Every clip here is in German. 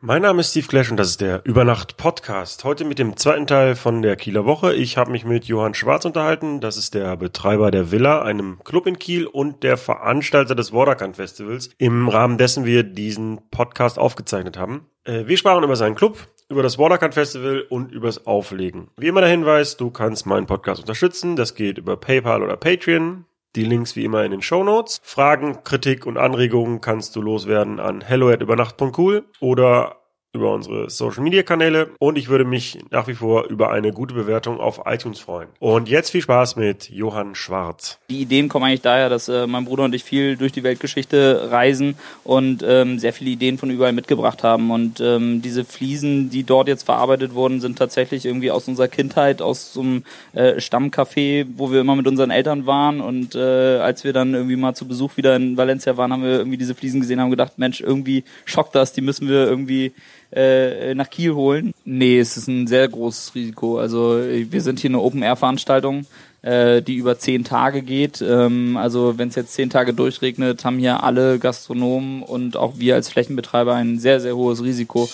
Mein Name ist Steve Clash und das ist der Übernacht Podcast. Heute mit dem zweiten Teil von der Kieler Woche. Ich habe mich mit Johann Schwarz unterhalten. Das ist der Betreiber der Villa, einem Club in Kiel und der Veranstalter des Waterkant Festivals, im Rahmen dessen wir diesen Podcast aufgezeichnet haben. Äh, wir sprachen über seinen Club, über das Waterkant Festival und übers Auflegen. Wie immer der Hinweis, du kannst meinen Podcast unterstützen. Das geht über PayPal oder Patreon. Die Links wie immer in den Show Notes. Fragen, Kritik und Anregungen kannst du loswerden an hello@übernacht.cool oder über unsere Social Media Kanäle und ich würde mich nach wie vor über eine gute Bewertung auf iTunes freuen. Und jetzt viel Spaß mit Johann Schwarz. Die Ideen kommen eigentlich daher, dass äh, mein Bruder und ich viel durch die Weltgeschichte reisen und ähm, sehr viele Ideen von überall mitgebracht haben. Und ähm, diese Fliesen, die dort jetzt verarbeitet wurden, sind tatsächlich irgendwie aus unserer Kindheit, aus so einem äh, Stammcafé, wo wir immer mit unseren Eltern waren. Und äh, als wir dann irgendwie mal zu Besuch wieder in Valencia waren, haben wir irgendwie diese Fliesen gesehen, haben gedacht, Mensch, irgendwie schockt das, die müssen wir irgendwie äh, nach Kiel holen? Nee, es ist ein sehr großes Risiko. Also wir sind hier eine Open-Air-Veranstaltung, äh, die über zehn Tage geht. Ähm, also wenn es jetzt zehn Tage durchregnet, haben hier alle Gastronomen und auch wir als Flächenbetreiber ein sehr, sehr hohes Risiko.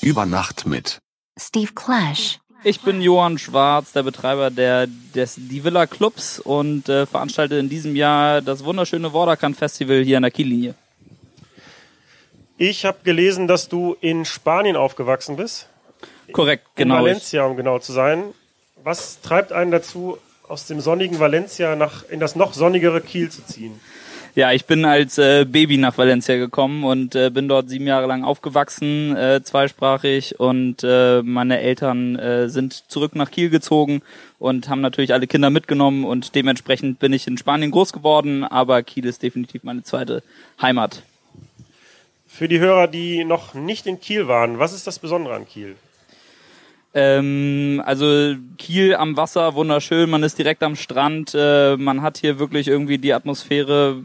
Über Nacht mit Steve Clash. Ich bin Johann Schwarz, der Betreiber der, des Die Villa Clubs und äh, veranstalte in diesem Jahr das wunderschöne Vorderkant Festival hier an der Kiellinie. Ich habe gelesen, dass du in Spanien aufgewachsen bist. Korrekt, In genau. Valencia, um genau zu sein. Was treibt einen dazu, aus dem sonnigen Valencia nach, in das noch sonnigere Kiel zu ziehen? Ja, ich bin als äh, Baby nach Valencia gekommen und äh, bin dort sieben Jahre lang aufgewachsen, äh, zweisprachig und äh, meine Eltern äh, sind zurück nach Kiel gezogen und haben natürlich alle Kinder mitgenommen und dementsprechend bin ich in Spanien groß geworden, aber Kiel ist definitiv meine zweite Heimat. Für die Hörer, die noch nicht in Kiel waren, was ist das Besondere an Kiel? Ähm, also Kiel am Wasser, wunderschön, man ist direkt am Strand, äh, man hat hier wirklich irgendwie die Atmosphäre,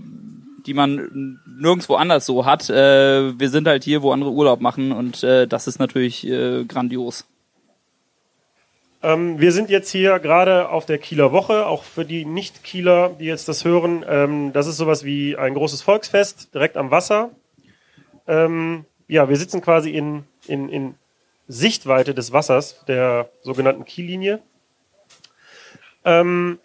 die man nirgendwo anders so hat. Äh, wir sind halt hier, wo andere Urlaub machen und äh, das ist natürlich äh, grandios. Ähm, wir sind jetzt hier gerade auf der Kieler Woche, auch für die Nicht-Kieler, die jetzt das hören. Ähm, das ist sowas wie ein großes Volksfest direkt am Wasser. Ähm, ja, wir sitzen quasi in, in, in Sichtweite des Wassers, der sogenannten Kiellinie. Ähm,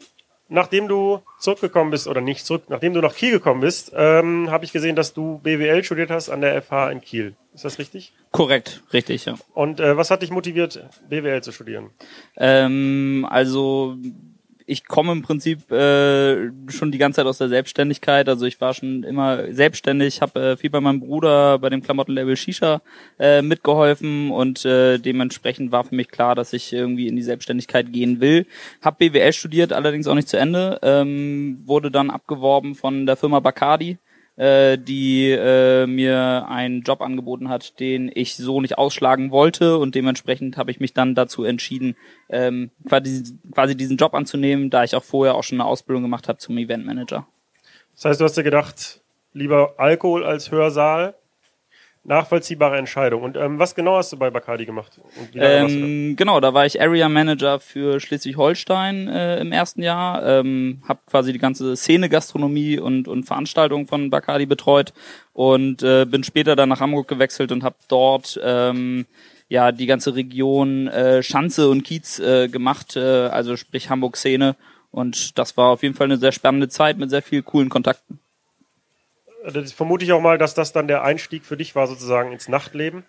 nachdem du zurückgekommen bist, oder nicht zurück, nachdem du nach Kiel gekommen bist, ähm, habe ich gesehen, dass du BWL studiert hast an der FH in Kiel. Ist das richtig? Korrekt, richtig, ja. Und äh, was hat dich motiviert, BWL zu studieren? Ähm, also ich komme im Prinzip äh, schon die ganze Zeit aus der Selbstständigkeit. Also ich war schon immer selbstständig, habe äh, viel bei meinem Bruder bei dem Klamottenlabel Shisha äh, mitgeholfen und äh, dementsprechend war für mich klar, dass ich irgendwie in die Selbstständigkeit gehen will. Hab BWL studiert, allerdings auch nicht zu Ende. Ähm, wurde dann abgeworben von der Firma Bacardi äh, die äh, mir einen Job angeboten hat, den ich so nicht ausschlagen wollte und dementsprechend habe ich mich dann dazu entschieden, ähm, quasi, quasi diesen Job anzunehmen, da ich auch vorher auch schon eine Ausbildung gemacht habe zum Eventmanager. Das heißt, du hast dir gedacht, lieber Alkohol als Hörsaal. Nachvollziehbare Entscheidung. Und ähm, was genau hast du bei Bacardi gemacht? Ähm, genau, da war ich Area Manager für Schleswig-Holstein äh, im ersten Jahr, ähm, habe quasi die ganze Szene Gastronomie und, und Veranstaltungen von Bacardi betreut und äh, bin später dann nach Hamburg gewechselt und habe dort ähm, ja die ganze Region äh, Schanze und Kiez äh, gemacht, äh, also sprich Hamburg Szene und das war auf jeden Fall eine sehr spannende Zeit mit sehr vielen coolen Kontakten. Das vermute ich auch mal, dass das dann der Einstieg für dich war, sozusagen ins Nachtleben.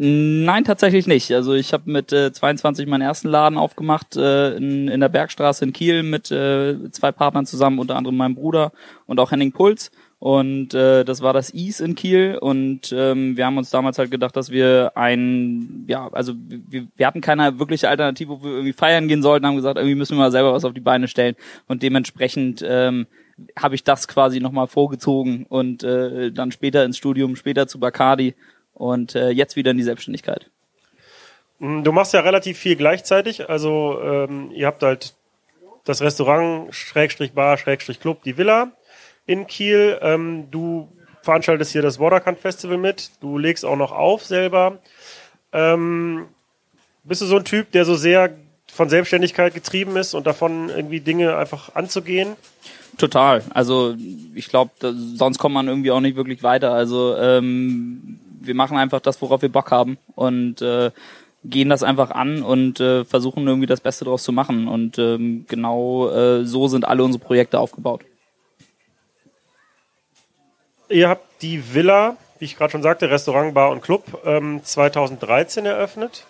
Nein, tatsächlich nicht. Also ich habe mit äh, 22 meinen ersten Laden aufgemacht äh, in, in der Bergstraße in Kiel mit äh, zwei Partnern zusammen, unter anderem meinem Bruder und auch Henning Puls. Und äh, das war das Ease in Kiel. Und ähm, wir haben uns damals halt gedacht, dass wir ein, ja, also wir, wir hatten keine wirkliche Alternative, wo wir irgendwie feiern gehen sollten, haben gesagt, irgendwie müssen wir mal selber was auf die Beine stellen. Und dementsprechend ähm, habe ich das quasi nochmal vorgezogen und äh, dann später ins Studium, später zu Bacardi und äh, jetzt wieder in die Selbstständigkeit. Mm, Du machst ja relativ viel gleichzeitig. Also ähm, ihr habt halt das Restaurant, Schrägstrich Bar, Schrägstrich Club, die Villa in Kiel. Ähm, du veranstaltest hier das Waterkant Festival mit. Du legst auch noch auf selber. Ähm, bist du so ein Typ, der so sehr von Selbstständigkeit getrieben ist und davon irgendwie Dinge einfach anzugehen? Total. Also ich glaube, sonst kommt man irgendwie auch nicht wirklich weiter. Also ähm, wir machen einfach das, worauf wir Bock haben und äh, gehen das einfach an und äh, versuchen irgendwie das Beste daraus zu machen. Und ähm, genau äh, so sind alle unsere Projekte aufgebaut. Ihr habt die Villa, wie ich gerade schon sagte, Restaurant, Bar und Club, ähm, 2013 eröffnet.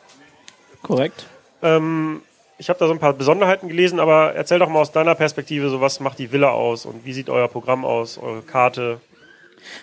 Korrekt. Ähm, ich habe da so ein paar Besonderheiten gelesen, aber erzähl doch mal aus deiner Perspektive, so was macht die Villa aus und wie sieht euer Programm aus, eure Karte?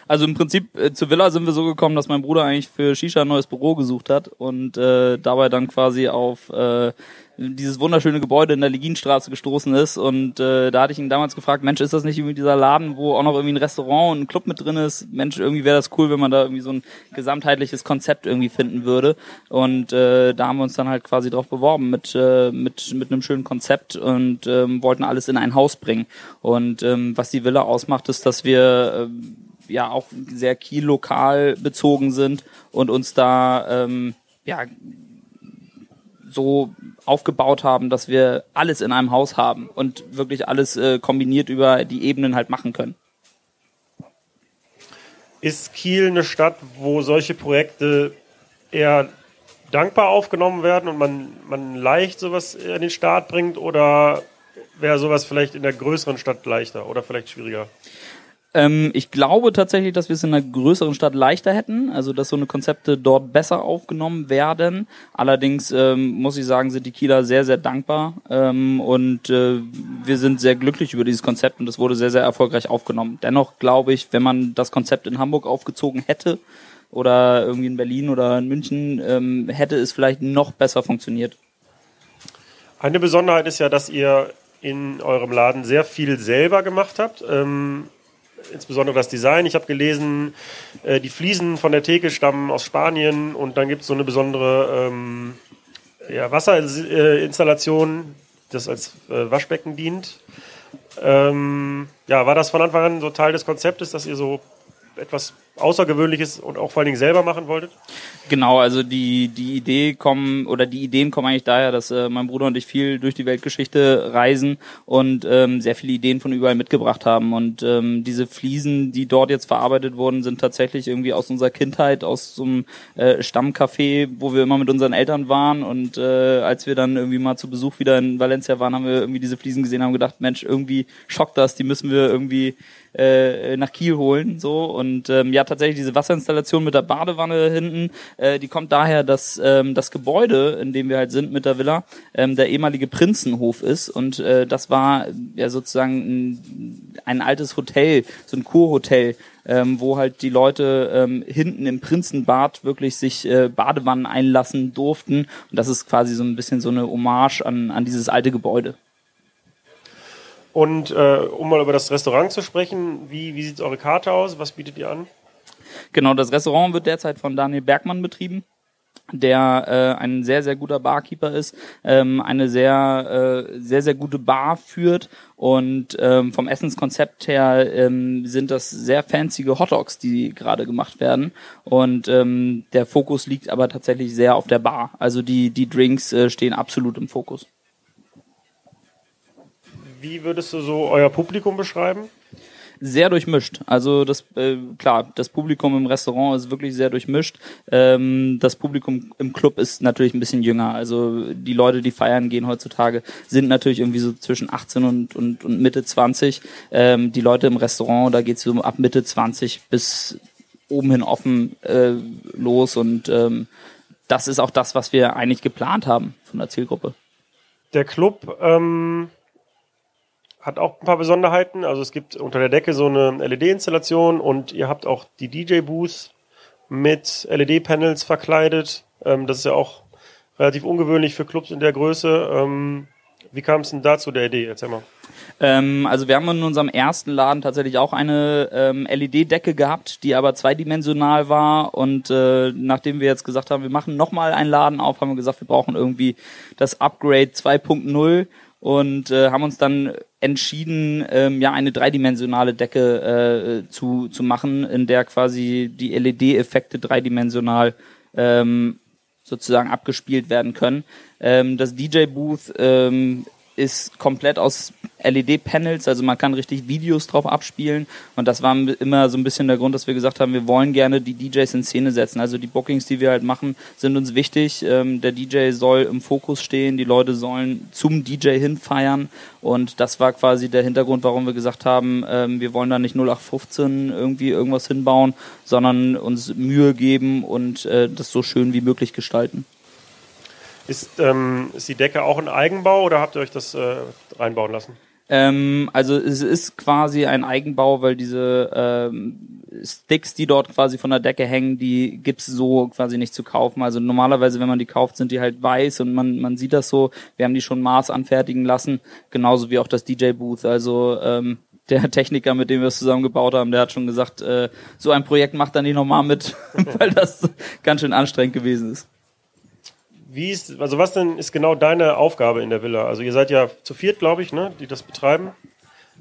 Also im Prinzip äh, zur Villa sind wir so gekommen, dass mein Bruder eigentlich für Shisha ein neues Büro gesucht hat und äh, dabei dann quasi auf äh, dieses wunderschöne Gebäude in der Leginstraße gestoßen ist und äh, da hatte ich ihn damals gefragt, Mensch, ist das nicht irgendwie dieser Laden, wo auch noch irgendwie ein Restaurant und ein Club mit drin ist? Mensch, irgendwie wäre das cool, wenn man da irgendwie so ein gesamtheitliches Konzept irgendwie finden würde und äh, da haben wir uns dann halt quasi drauf beworben mit äh, mit mit einem schönen Konzept und ähm, wollten alles in ein Haus bringen und ähm, was die Villa ausmacht, ist, dass wir äh, ja auch sehr kiel-lokal bezogen sind und uns da ähm, ja so aufgebaut haben, dass wir alles in einem Haus haben und wirklich alles äh, kombiniert über die Ebenen halt machen können. Ist Kiel eine Stadt, wo solche Projekte eher dankbar aufgenommen werden und man, man leicht sowas in den Start bringt oder wäre sowas vielleicht in der größeren Stadt leichter oder vielleicht schwieriger? Ähm, ich glaube tatsächlich, dass wir es in einer größeren Stadt leichter hätten, also dass so eine Konzepte dort besser aufgenommen werden. Allerdings ähm, muss ich sagen, sind die Kieler sehr, sehr dankbar ähm, und äh, wir sind sehr glücklich über dieses Konzept und es wurde sehr, sehr erfolgreich aufgenommen. Dennoch glaube ich, wenn man das Konzept in Hamburg aufgezogen hätte oder irgendwie in Berlin oder in München, ähm, hätte es vielleicht noch besser funktioniert. Eine Besonderheit ist ja, dass ihr in eurem Laden sehr viel selber gemacht habt. Ähm, insbesondere das Design. Ich habe gelesen, äh, die Fliesen von der Theke stammen aus Spanien und dann gibt es so eine besondere ähm, ja, Wasserinstallation, das als äh, Waschbecken dient. Ähm, ja, war das von Anfang an so Teil des Konzeptes, dass ihr so etwas Außergewöhnliches und auch vor allen Dingen selber machen wolltet? Genau, also die, die Idee kommen oder die Ideen kommen eigentlich daher, dass äh, mein Bruder und ich viel durch die Weltgeschichte reisen und ähm, sehr viele Ideen von überall mitgebracht haben. Und ähm, diese Fliesen, die dort jetzt verarbeitet wurden, sind tatsächlich irgendwie aus unserer Kindheit, aus so einem äh, Stammcafé, wo wir immer mit unseren Eltern waren. Und äh, als wir dann irgendwie mal zu Besuch wieder in Valencia waren, haben wir irgendwie diese Fliesen gesehen, haben gedacht, Mensch, irgendwie schockt das, die müssen wir irgendwie äh, nach Kiel holen. So und ähm, ja, tatsächlich diese Wasserinstallation mit der Badewanne hinten, äh, die kommt daher, dass ähm, das Gebäude, in dem wir halt sind mit der Villa, ähm, der ehemalige Prinzenhof ist und äh, das war ja sozusagen ein, ein altes Hotel, so ein Kurhotel, ähm, wo halt die Leute ähm, hinten im Prinzenbad wirklich sich äh, Badewannen einlassen durften. Und das ist quasi so ein bisschen so eine Hommage an, an dieses alte Gebäude. Und äh, um mal über das Restaurant zu sprechen, wie, wie sieht eure Karte aus? Was bietet ihr an? Genau, das Restaurant wird derzeit von Daniel Bergmann betrieben der äh, ein sehr sehr guter Barkeeper ist, ähm, eine sehr äh, sehr sehr gute Bar führt und ähm, vom Essenskonzept her ähm, sind das sehr fancy Hotdogs, die gerade gemacht werden und ähm, der Fokus liegt aber tatsächlich sehr auf der Bar. Also die die Drinks äh, stehen absolut im Fokus. Wie würdest du so euer Publikum beschreiben? Sehr durchmischt. Also das äh, klar, das Publikum im Restaurant ist wirklich sehr durchmischt. Ähm, das Publikum im Club ist natürlich ein bisschen jünger. Also die Leute, die feiern gehen heutzutage, sind natürlich irgendwie so zwischen 18 und, und, und Mitte 20. Ähm, die Leute im Restaurant, da geht's so ab Mitte 20 bis oben hin offen äh, los und ähm, das ist auch das, was wir eigentlich geplant haben von der Zielgruppe. Der Club ähm, hat auch ein paar Besonderheiten. Also es gibt unter der Decke so eine LED-Installation und ihr habt auch die DJ-Booth mit LED-Panels verkleidet. Ähm, das ist ja auch relativ ungewöhnlich für Clubs in der Größe. Ähm, wie kam es denn dazu der Idee? Erzähl mal. Ähm, also wir haben in unserem ersten Laden tatsächlich auch eine ähm, LED-Decke gehabt, die aber zweidimensional war. Und äh, nachdem wir jetzt gesagt haben, wir machen nochmal einen Laden auf, haben wir gesagt, wir brauchen irgendwie das Upgrade 2.0 und äh, haben uns dann entschieden, ähm, ja eine dreidimensionale Decke äh, zu, zu machen, in der quasi die LED-Effekte dreidimensional ähm, sozusagen abgespielt werden können. Ähm, das DJ-Booth ähm, ist komplett aus LED-Panels, also man kann richtig Videos drauf abspielen und das war immer so ein bisschen der Grund, dass wir gesagt haben, wir wollen gerne die DJs in Szene setzen. Also die Bookings, die wir halt machen, sind uns wichtig. Ähm, der DJ soll im Fokus stehen, die Leute sollen zum DJ hinfeiern und das war quasi der Hintergrund, warum wir gesagt haben, ähm, wir wollen da nicht 0815 irgendwie irgendwas hinbauen, sondern uns Mühe geben und äh, das so schön wie möglich gestalten. Ist, ähm, ist die Decke auch ein Eigenbau oder habt ihr euch das äh, reinbauen lassen? Ähm, also es ist quasi ein Eigenbau, weil diese ähm, Sticks, die dort quasi von der Decke hängen, die gibt's so quasi nicht zu kaufen. Also normalerweise, wenn man die kauft, sind die halt weiß und man, man sieht das so. Wir haben die schon Maß anfertigen lassen, genauso wie auch das DJ-Booth. Also ähm, der Techniker, mit dem wir es zusammengebaut haben, der hat schon gesagt, äh, so ein Projekt macht er nicht nochmal mit, weil das ganz schön anstrengend gewesen ist. Wie ist, also was denn ist genau deine Aufgabe in der Villa? Also ihr seid ja zu viert, glaube ich, ne, die das betreiben.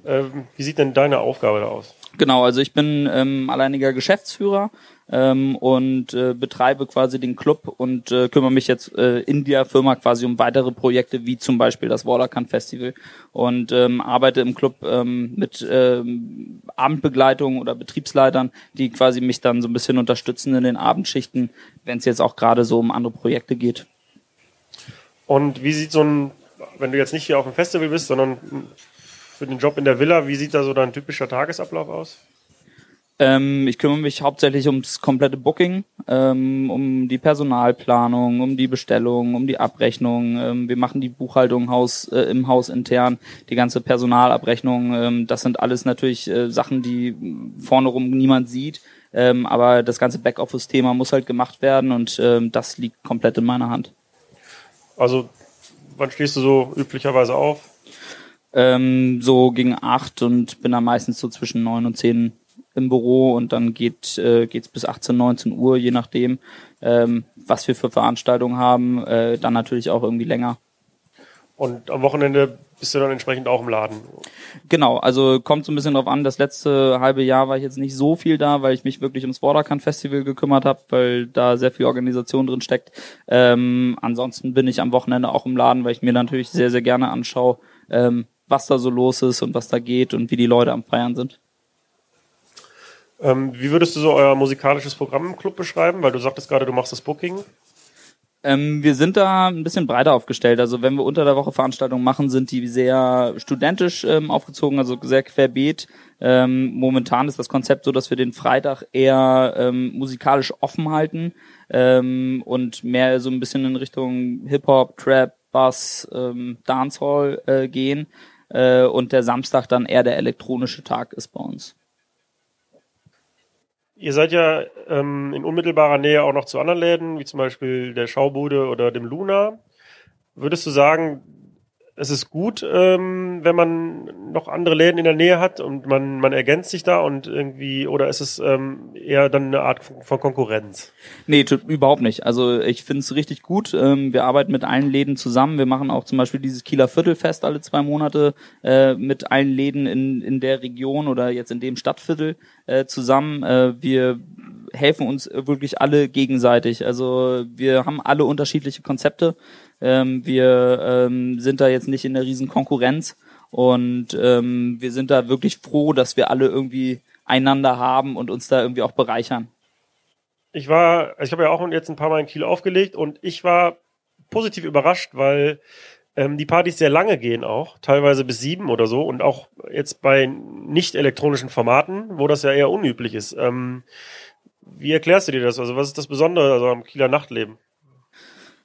Ähm, wie sieht denn deine Aufgabe da aus? Genau, also ich bin ähm, alleiniger Geschäftsführer ähm, und äh, betreibe quasi den Club und äh, kümmere mich jetzt äh, in der Firma quasi um weitere Projekte, wie zum Beispiel das Watercan Festival und ähm, arbeite im Club ähm, mit ähm, Abendbegleitung oder Betriebsleitern, die quasi mich dann so ein bisschen unterstützen in den Abendschichten, wenn es jetzt auch gerade so um andere Projekte geht. Und wie sieht so ein, wenn du jetzt nicht hier auf dem Festival bist, sondern für den Job in der Villa, wie sieht da so dein typischer Tagesablauf aus? Ähm, ich kümmere mich hauptsächlich ums komplette Booking, ähm, um die Personalplanung, um die Bestellung, um die Abrechnung. Ähm, wir machen die Buchhaltung Haus, äh, im Haus intern, die ganze Personalabrechnung. Ähm, das sind alles natürlich äh, Sachen, die vorne rum niemand sieht. Ähm, aber das ganze Backoffice-Thema muss halt gemacht werden und ähm, das liegt komplett in meiner Hand. Also, wann stehst du so üblicherweise auf? Ähm, so gegen acht und bin dann meistens so zwischen neun und zehn im Büro und dann geht äh, geht's bis 18, 19 Uhr, je nachdem, ähm, was wir für Veranstaltungen haben. Äh, dann natürlich auch irgendwie länger. Und am Wochenende bist du dann entsprechend auch im Laden. Genau, also kommt so ein bisschen drauf an. Das letzte halbe Jahr war ich jetzt nicht so viel da, weil ich mich wirklich ums Watercan Festival gekümmert habe, weil da sehr viel Organisation drin steckt. Ähm, ansonsten bin ich am Wochenende auch im Laden, weil ich mir natürlich sehr, sehr gerne anschaue, ähm, was da so los ist und was da geht und wie die Leute am Feiern sind. Ähm, wie würdest du so euer musikalisches Programm im Club beschreiben? Weil du sagtest gerade, du machst das Booking. Ähm, wir sind da ein bisschen breiter aufgestellt. Also wenn wir unter der Woche Veranstaltungen machen, sind die sehr studentisch ähm, aufgezogen, also sehr querbeet. Ähm, momentan ist das Konzept so, dass wir den Freitag eher ähm, musikalisch offen halten ähm, und mehr so ein bisschen in Richtung Hip-Hop, Trap, Bass, ähm, Dancehall äh, gehen. Äh, und der Samstag dann eher der elektronische Tag ist bei uns. Ihr seid ja ähm, in unmittelbarer Nähe auch noch zu anderen Läden, wie zum Beispiel der Schaubude oder dem Luna. Würdest du sagen, es ist gut, ähm, wenn man noch andere Läden in der Nähe hat und man, man ergänzt sich da und irgendwie, oder ist es ähm, eher dann eine Art von Konkurrenz? Nee, überhaupt nicht. Also ich finde es richtig gut. Ähm, wir arbeiten mit allen Läden zusammen. Wir machen auch zum Beispiel dieses Kieler Viertelfest alle zwei Monate äh, mit allen Läden in, in der Region oder jetzt in dem Stadtviertel äh, zusammen. Äh, wir helfen uns wirklich alle gegenseitig. Also wir haben alle unterschiedliche Konzepte. Ähm, wir ähm, sind da jetzt nicht in der riesen Konkurrenz und ähm, wir sind da wirklich froh, dass wir alle irgendwie einander haben und uns da irgendwie auch bereichern. Ich war, ich habe ja auch jetzt ein paar Mal in Kiel aufgelegt und ich war positiv überrascht, weil ähm, die Partys sehr lange gehen auch, teilweise bis sieben oder so und auch jetzt bei nicht elektronischen Formaten, wo das ja eher unüblich ist. Ähm, wie erklärst du dir das? Also was ist das Besondere also am Kieler Nachtleben?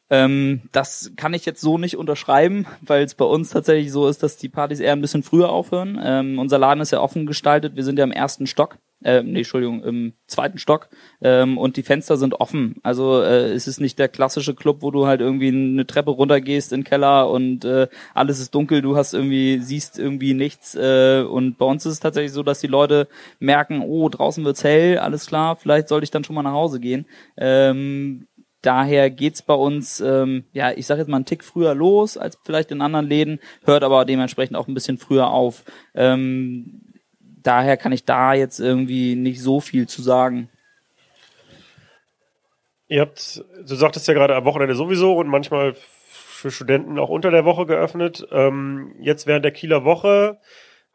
Ähm, das kann ich jetzt so nicht unterschreiben, weil es bei uns tatsächlich so ist, dass die Partys eher ein bisschen früher aufhören. Ähm, unser Laden ist ja offen gestaltet. Wir sind ja im ersten Stock. Äh, nee, Entschuldigung, im zweiten Stock. Ähm, und die Fenster sind offen. Also äh, es ist nicht der klassische Club, wo du halt irgendwie eine Treppe runtergehst in den Keller und äh, alles ist dunkel, du hast irgendwie, siehst irgendwie nichts. Äh, und bei uns ist es tatsächlich so, dass die Leute merken, oh, draußen wird's hell, alles klar, vielleicht sollte ich dann schon mal nach Hause gehen. Ähm, Daher geht's bei uns, ähm, ja, ich sage jetzt mal einen Tick früher los als vielleicht in anderen Läden, hört aber dementsprechend auch ein bisschen früher auf. Ähm, daher kann ich da jetzt irgendwie nicht so viel zu sagen. Ihr habt, du sagtest ja gerade am Wochenende sowieso und manchmal für Studenten auch unter der Woche geöffnet. Ähm, jetzt während der Kieler Woche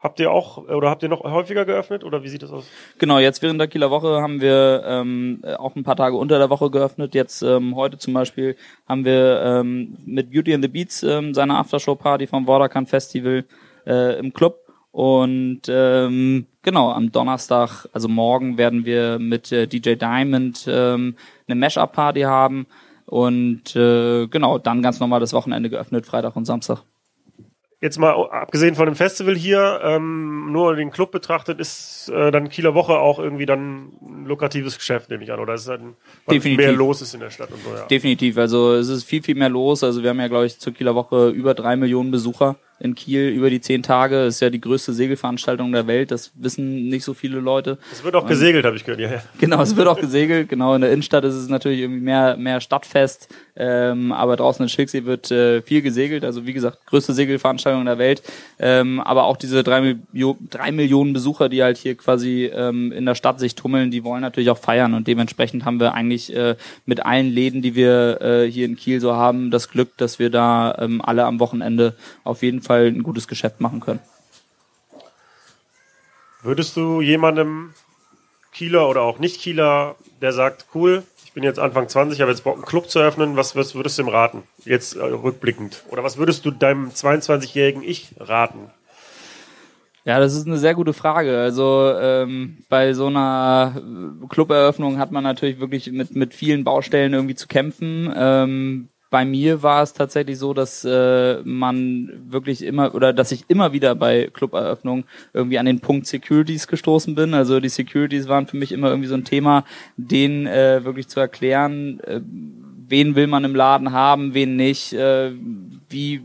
habt ihr auch oder habt ihr noch häufiger geöffnet oder wie sieht das aus? Genau, jetzt während der Kieler Woche haben wir ähm, auch ein paar Tage unter der Woche geöffnet. Jetzt ähm, heute zum Beispiel haben wir ähm, mit Beauty and the Beats ähm, seine Aftershow-Party vom Watercan Festival äh, im Club. Und ähm, genau, am Donnerstag, also morgen, werden wir mit äh, DJ Diamond ähm, eine Mash-Up-Party haben. Und äh, genau, dann ganz normal das Wochenende geöffnet, Freitag und Samstag. Jetzt mal abgesehen von dem Festival hier, ähm, nur den Club betrachtet, ist äh, dann Kieler Woche auch irgendwie dann ein lukratives Geschäft, nehme ich an, oder ist es dann, mehr los ist in der Stadt und so, ja. Definitiv, also es ist viel, viel mehr los. Also wir haben ja, glaube ich, zur Kieler Woche über drei Millionen Besucher in Kiel über die zehn Tage. Ist ja die größte Segelveranstaltung der Welt. Das wissen nicht so viele Leute. Es wird auch gesegelt, habe ich gehört, ja. ja. Genau, es wird auch gesegelt. Genau, in der Innenstadt ist es natürlich irgendwie mehr, mehr Stadtfest. Ähm, aber draußen in Schilksee wird äh, viel gesegelt. Also wie gesagt, größte Segelveranstaltung der Welt. Ähm, aber auch diese drei, Milio drei Millionen Besucher, die halt hier quasi ähm, in der Stadt sich tummeln, die wollen natürlich auch feiern. Und dementsprechend haben wir eigentlich äh, mit allen Läden, die wir äh, hier in Kiel so haben, das Glück, dass wir da ähm, alle am Wochenende auf jeden Fall ein gutes Geschäft machen können. Würdest du jemandem Kieler oder auch nicht Kieler, der sagt, cool, ich bin jetzt Anfang 20, habe jetzt Bock, einen Club zu öffnen, was, was würdest du ihm raten? Jetzt äh, rückblickend. Oder was würdest du deinem 22-jährigen Ich raten? Ja, das ist eine sehr gute Frage. Also ähm, bei so einer Cluberöffnung hat man natürlich wirklich mit, mit vielen Baustellen irgendwie zu kämpfen. Ähm, bei mir war es tatsächlich so, dass äh, man wirklich immer oder dass ich immer wieder bei Cluberöffnungen irgendwie an den Punkt Securities gestoßen bin. Also die Securities waren für mich immer irgendwie so ein Thema, den äh, wirklich zu erklären, äh, wen will man im Laden haben, wen nicht, äh, wie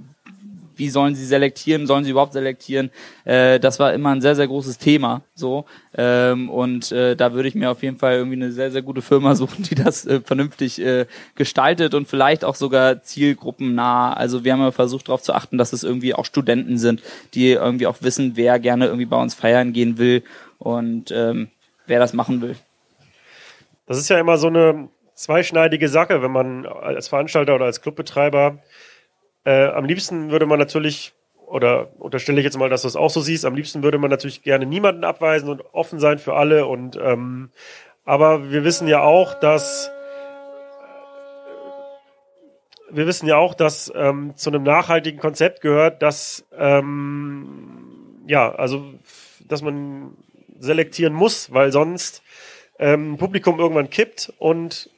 wie sollen sie selektieren, sollen sie überhaupt selektieren? Äh, das war immer ein sehr, sehr großes Thema. So ähm, Und äh, da würde ich mir auf jeden Fall irgendwie eine sehr, sehr gute Firma suchen, die das äh, vernünftig äh, gestaltet und vielleicht auch sogar zielgruppennah. Also wir haben ja versucht darauf zu achten, dass es irgendwie auch Studenten sind, die irgendwie auch wissen, wer gerne irgendwie bei uns feiern gehen will und ähm, wer das machen will. Das ist ja immer so eine zweischneidige Sache, wenn man als Veranstalter oder als Clubbetreiber äh, am liebsten würde man natürlich, oder unterstelle ich jetzt mal, dass du es auch so siehst, am liebsten würde man natürlich gerne niemanden abweisen und offen sein für alle. Und ähm, aber wir wissen ja auch, dass wir wissen ja auch, dass ähm, zu einem nachhaltigen Konzept gehört, dass ähm, ja, also dass man selektieren muss, weil sonst ähm, Publikum irgendwann kippt und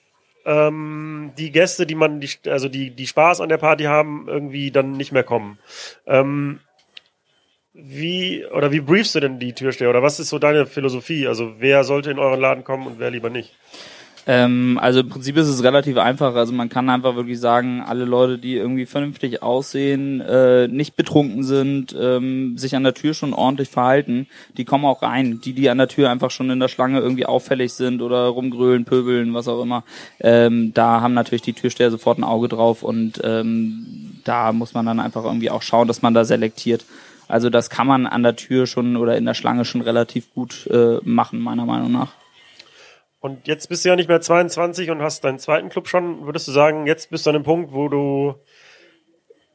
ähm, die Gäste, die man, die, also die, die Spaß an der Party haben, irgendwie dann nicht mehr kommen. Ähm, wie oder wie briefst du denn die Türsteher oder was ist so deine Philosophie? Also wer sollte in euren Laden kommen und wer lieber nicht? Ähm, also im Prinzip ist es relativ einfach. Also man kann einfach wirklich sagen, alle Leute, die irgendwie vernünftig aussehen, äh, nicht betrunken sind, ähm, sich an der Tür schon ordentlich verhalten, die kommen auch rein. Die, die an der Tür einfach schon in der Schlange irgendwie auffällig sind oder rumgrölen, pöbeln, was auch immer, ähm, da haben natürlich die Türsteher sofort ein Auge drauf und ähm, da muss man dann einfach irgendwie auch schauen, dass man da selektiert. Also das kann man an der Tür schon oder in der Schlange schon relativ gut äh, machen, meiner Meinung nach. Und jetzt bist du ja nicht mehr 22 und hast deinen zweiten Club schon. Würdest du sagen, jetzt bist du an dem Punkt, wo du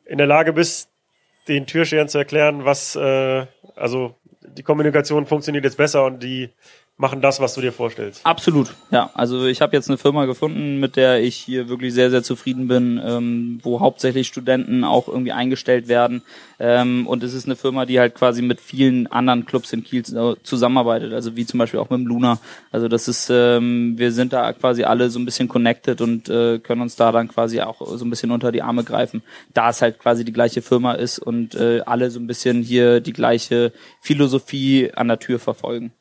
in der Lage bist, den Türstehern zu erklären, was, äh, also die Kommunikation funktioniert jetzt besser und die machen das, was du dir vorstellst. Absolut, ja. Also ich habe jetzt eine Firma gefunden, mit der ich hier wirklich sehr, sehr zufrieden bin, ähm, wo hauptsächlich Studenten auch irgendwie eingestellt werden. Ähm, und es ist eine Firma, die halt quasi mit vielen anderen Clubs in Kiel zusammenarbeitet, also wie zum Beispiel auch mit dem Luna. Also das ist, ähm, wir sind da quasi alle so ein bisschen connected und äh, können uns da dann quasi auch so ein bisschen unter die Arme greifen, da es halt quasi die gleiche Firma ist und äh, alle so ein bisschen hier die gleiche Philosophie an der Tür verfolgen.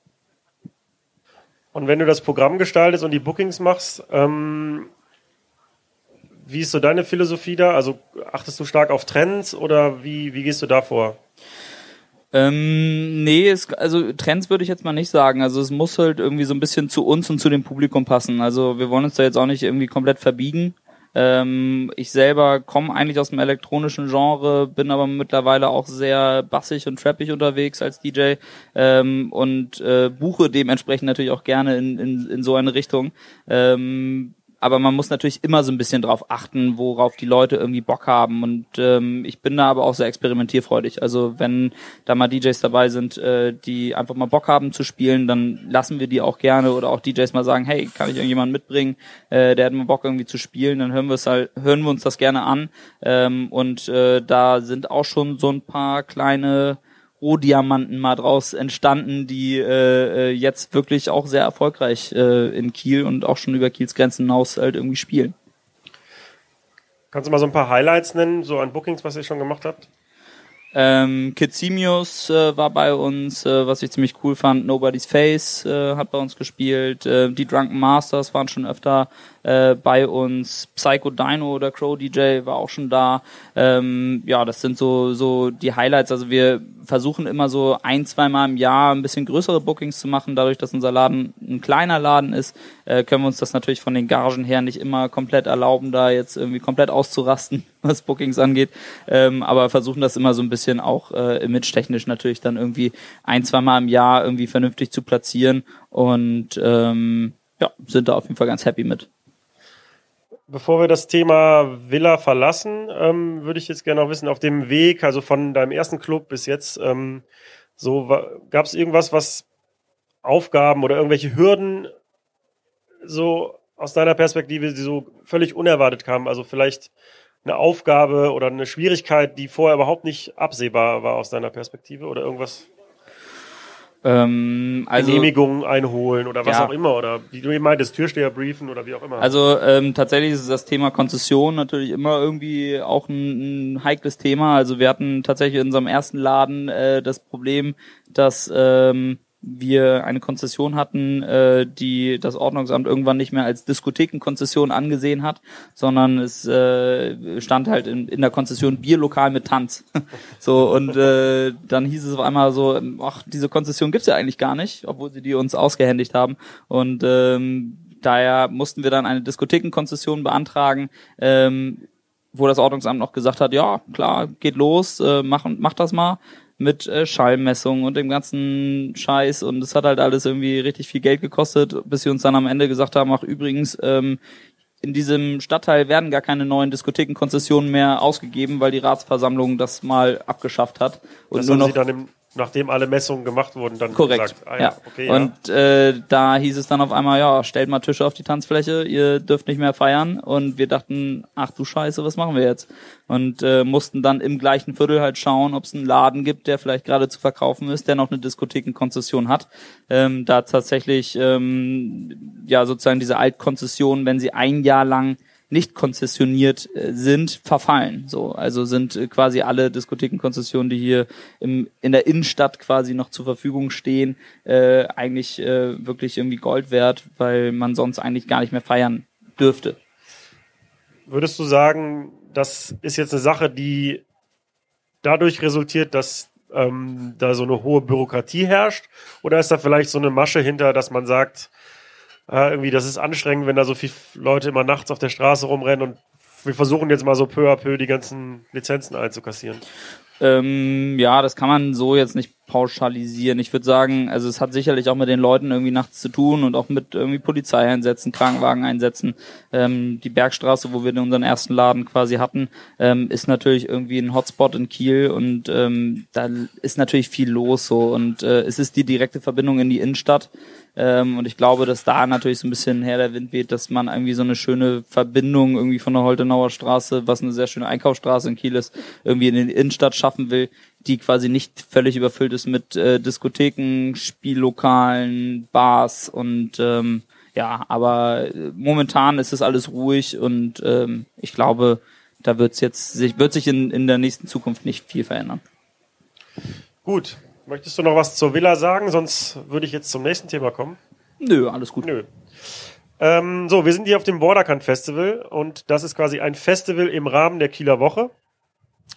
Und wenn du das Programm gestaltest und die Bookings machst, ähm, wie ist so deine Philosophie da? Also achtest du stark auf Trends oder wie, wie gehst du da vor? Ähm, nee, es, also Trends würde ich jetzt mal nicht sagen. Also es muss halt irgendwie so ein bisschen zu uns und zu dem Publikum passen. Also wir wollen uns da jetzt auch nicht irgendwie komplett verbiegen. Ähm, ich selber komme eigentlich aus dem elektronischen Genre, bin aber mittlerweile auch sehr bassig und trappig unterwegs als DJ ähm, und äh, buche dementsprechend natürlich auch gerne in, in, in so eine Richtung. Ähm, aber man muss natürlich immer so ein bisschen drauf achten, worauf die Leute irgendwie Bock haben. Und ähm, ich bin da aber auch sehr experimentierfreudig. Also wenn da mal DJs dabei sind, äh, die einfach mal Bock haben zu spielen, dann lassen wir die auch gerne oder auch DJs mal sagen, hey, kann ich irgendjemanden mitbringen, äh, der hat mal Bock irgendwie zu spielen, dann hören wir es halt, hören wir uns das gerne an. Ähm, und äh, da sind auch schon so ein paar kleine Rohdiamanten mal draus entstanden, die äh, äh, jetzt wirklich auch sehr erfolgreich äh, in Kiel und auch schon über Kiels Grenzen hinaus halt irgendwie spielen. Kannst du mal so ein paar Highlights nennen, so an Bookings, was ihr schon gemacht habt? Ähm, Kitsimius äh, war bei uns, äh, was ich ziemlich cool fand. Nobody's Face äh, hat bei uns gespielt. Äh, die Drunken Masters waren schon öfter äh, bei uns. Psycho Dino oder Crow DJ war auch schon da. Ähm, ja, das sind so, so die Highlights. Also wir versuchen immer so ein, zweimal im Jahr ein bisschen größere Bookings zu machen. Dadurch, dass unser Laden ein kleiner Laden ist, äh, können wir uns das natürlich von den Gagen her nicht immer komplett erlauben, da jetzt irgendwie komplett auszurasten, was Bookings angeht. Ähm, aber versuchen das immer so ein bisschen auch äh, image-technisch natürlich dann irgendwie ein, zweimal im Jahr irgendwie vernünftig zu platzieren und ähm, ja, sind da auf jeden Fall ganz happy mit. Bevor wir das Thema Villa verlassen, ähm, würde ich jetzt gerne noch wissen, auf dem Weg, also von deinem ersten Club bis jetzt, ähm, so gab es irgendwas, was Aufgaben oder irgendwelche Hürden so aus deiner Perspektive, die so völlig unerwartet kamen? Also vielleicht eine Aufgabe oder eine Schwierigkeit, die vorher überhaupt nicht absehbar war aus deiner Perspektive oder irgendwas? Ähm, also, Genehmigungen einholen oder was ja. auch immer oder wie du eben meintest, Türsteher briefen oder wie auch immer. Also ähm, tatsächlich ist das Thema Konzession natürlich immer irgendwie auch ein, ein heikles Thema. Also wir hatten tatsächlich in unserem ersten Laden äh, das Problem, dass ähm, wir eine Konzession hatten, äh, die das Ordnungsamt irgendwann nicht mehr als Diskothekenkonzession angesehen hat, sondern es äh, stand halt in, in der Konzession Bierlokal mit Tanz. so und äh, dann hieß es auf einmal so, ach, diese Konzession gibt's ja eigentlich gar nicht, obwohl sie die uns ausgehändigt haben. Und ähm, daher mussten wir dann eine Diskothekenkonzession beantragen. Ähm, wo das Ordnungsamt noch gesagt hat, ja, klar, geht los, äh, mach, mach das mal mit äh, Schallmessung und dem ganzen Scheiß und es hat halt alles irgendwie richtig viel Geld gekostet, bis sie uns dann am Ende gesagt haben, ach übrigens, ähm, in diesem Stadtteil werden gar keine neuen Diskothekenkonzessionen mehr ausgegeben, weil die Ratsversammlung das mal abgeschafft hat. Und das nur noch, sie dann im nachdem alle Messungen gemacht wurden, dann korrekt. gesagt, ah, ja. ja. Okay, und. Äh, da hieß es dann auf einmal, ja, stellt mal Tische auf die Tanzfläche, ihr dürft nicht mehr feiern. Und wir dachten, ach du Scheiße, was machen wir jetzt? Und äh, mussten dann im gleichen Viertel halt schauen, ob es einen Laden gibt, der vielleicht gerade zu verkaufen ist, der noch eine Diskothekenkonzession hat. Ähm, da tatsächlich ähm, ja sozusagen diese Altkonzession, wenn sie ein Jahr lang nicht konzessioniert äh, sind, verfallen. So, also sind äh, quasi alle Diskothekenkonzessionen, die hier im, in der Innenstadt quasi noch zur Verfügung stehen, äh, eigentlich äh, wirklich irgendwie Gold wert, weil man sonst eigentlich gar nicht mehr feiern dürfte. Würdest du sagen, das ist jetzt eine Sache, die dadurch resultiert, dass ähm, da so eine hohe Bürokratie herrscht? Oder ist da vielleicht so eine Masche hinter, dass man sagt, äh, irgendwie, das ist anstrengend, wenn da so viele Leute immer nachts auf der Straße rumrennen und wir versuchen jetzt mal so peu à peu die ganzen Lizenzen einzukassieren. Ähm, ja, das kann man so jetzt nicht pauschalisieren. Ich würde sagen, also es hat sicherlich auch mit den Leuten irgendwie nachts zu tun und auch mit irgendwie Polizeieinsätzen, Krankenwageneinsätzen. Ähm, die Bergstraße, wo wir unseren ersten Laden quasi hatten, ähm, ist natürlich irgendwie ein Hotspot in Kiel und ähm, da ist natürlich viel los so und äh, es ist die direkte Verbindung in die Innenstadt. Ähm, und ich glaube, dass da natürlich so ein bisschen her der Wind weht, dass man irgendwie so eine schöne Verbindung irgendwie von der Holtenauer Straße, was eine sehr schöne Einkaufsstraße in Kiel ist, irgendwie in die Innenstadt schaffen will, die quasi nicht völlig überfüllt ist mit äh, Diskotheken, Spiellokalen, Bars und ähm, ja, aber momentan ist es alles ruhig und ähm, ich glaube, da wird jetzt sich wird sich in, in der nächsten Zukunft nicht viel verändern. Gut, Möchtest du noch was zur Villa sagen? Sonst würde ich jetzt zum nächsten Thema kommen. Nö, alles gut. Nö. Ähm, so, wir sind hier auf dem Borderkant Festival und das ist quasi ein Festival im Rahmen der Kieler Woche.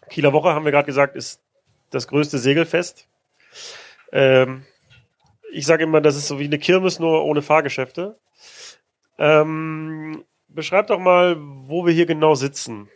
Kieler Woche, haben wir gerade gesagt, ist das größte Segelfest. Ähm, ich sage immer, das ist so wie eine Kirmes, nur ohne Fahrgeschäfte. Ähm, beschreib doch mal, wo wir hier genau sitzen.